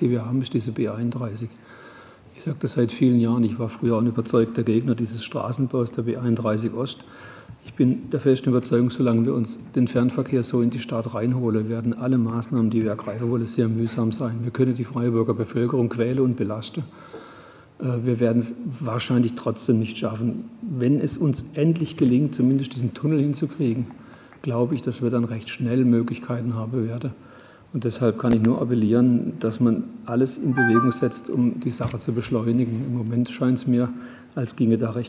die wir haben, ist diese B31. Ich sage das seit vielen Jahren. Ich war früher ein überzeugter Gegner dieses Straßenbaus der B31 Ost. Ich bin der festen Überzeugung, solange wir uns den Fernverkehr so in die Stadt reinholen, werden alle Maßnahmen, die wir ergreifen wollen, sehr mühsam sein. Wir können die Freiburger Bevölkerung quälen und belasten. Äh, wir werden es wahrscheinlich trotzdem nicht schaffen. Wenn es uns endlich gelingt, zumindest diesen Tunnel hinzukriegen, glaube ich, dass wir dann recht schnell Möglichkeiten haben werden, und deshalb kann ich nur appellieren, dass man alles in Bewegung setzt, um die Sache zu beschleunigen. Im Moment scheint es mir, als ginge da recht